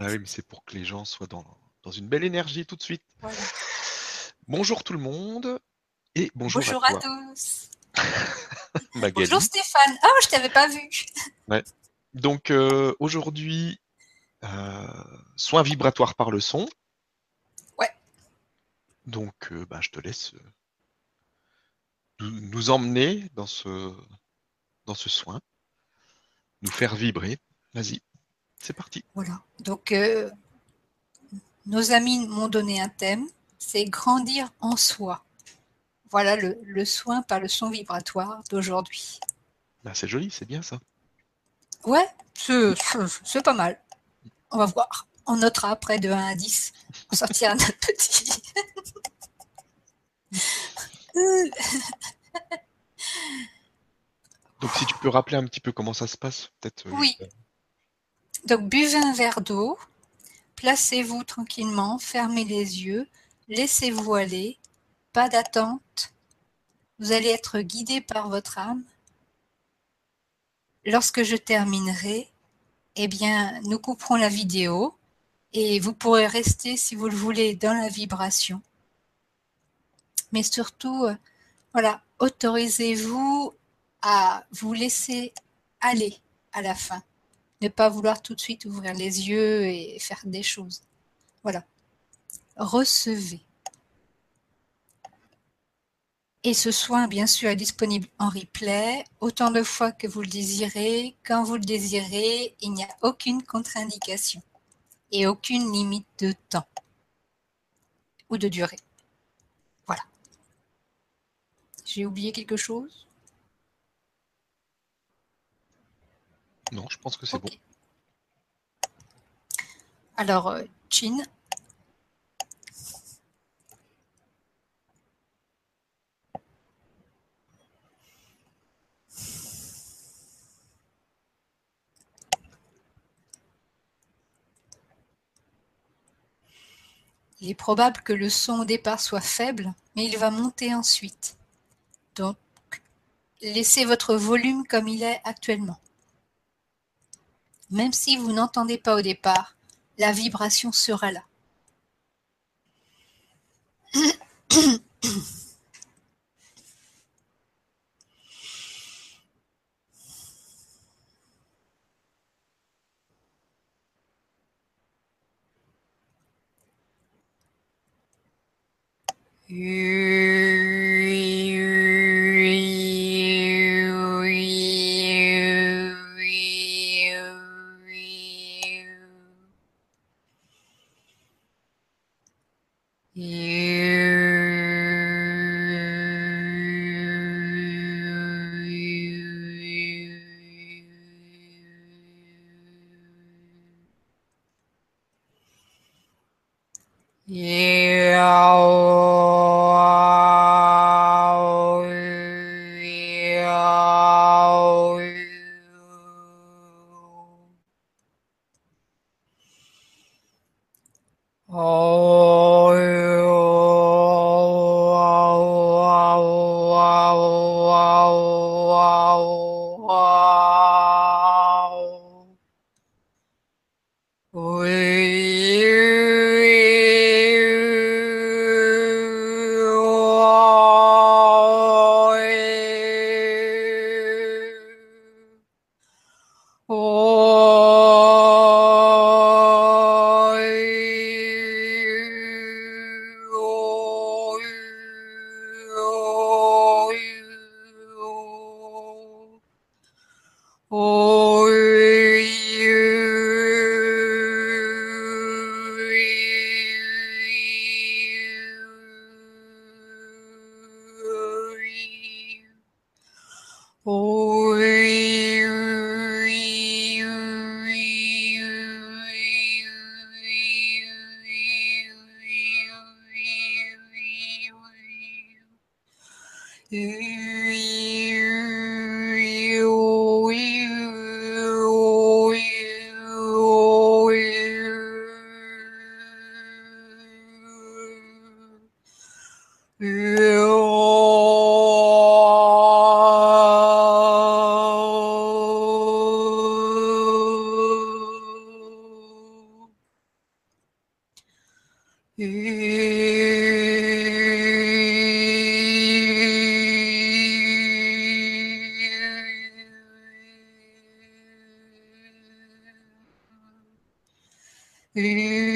Ah oui, mais c'est pour que les gens soient dans, dans une belle énergie tout de suite. Voilà. Bonjour tout le monde et bonjour, Bonjour à à, toi, tous. Magali. Bonjour Stéphane. Ah, je t'avais pas vu. Donc euh, aujourd'hui, euh, soins vibratoires par le son. Ouais. Donc euh, bah, je te laisse euh, nous, nous emmener dans ce, dans ce soin, nous faire vibrer. Vas-y, c'est parti. Voilà. Donc, euh, nos amis m'ont donné un thème. C'est grandir en soi. Voilà le, le soin par le son vibratoire d'aujourd'hui. Bah, c'est joli, c'est bien ça. Ouais, c'est pas mal. On va voir. On notera après de 1 à 10. On sortira notre petit. Donc si tu peux rappeler un petit peu comment ça se passe, peut-être. euh, Oui. Donc, buvez un verre d'eau, placez-vous tranquillement, fermez les yeux, laissez-vous aller, pas d'attente. Vous allez être guidé par votre âme. Lorsque je terminerai, eh bien, nous couperons la vidéo et vous pourrez rester, si vous le voulez, dans la vibration. Mais surtout, euh, voilà, autorisez-vous à vous laisser aller à la fin ne pas vouloir tout de suite ouvrir les yeux et faire des choses. Voilà. Recevez. Et ce soin, bien sûr, est disponible en replay, autant de fois que vous le désirez, quand vous le désirez, il n'y a aucune contre-indication et aucune limite de temps ou de durée. Voilà. J'ai oublié quelque chose? Non, je pense que c'est bon. Alors, euh, Chin, il est probable que le son au départ soit faible, mais il va monter ensuite. Donc, laissez votre volume comme il est actuellement. Même si vous n'entendez pas au départ, la vibration sera là. Oh. Hooey. eh,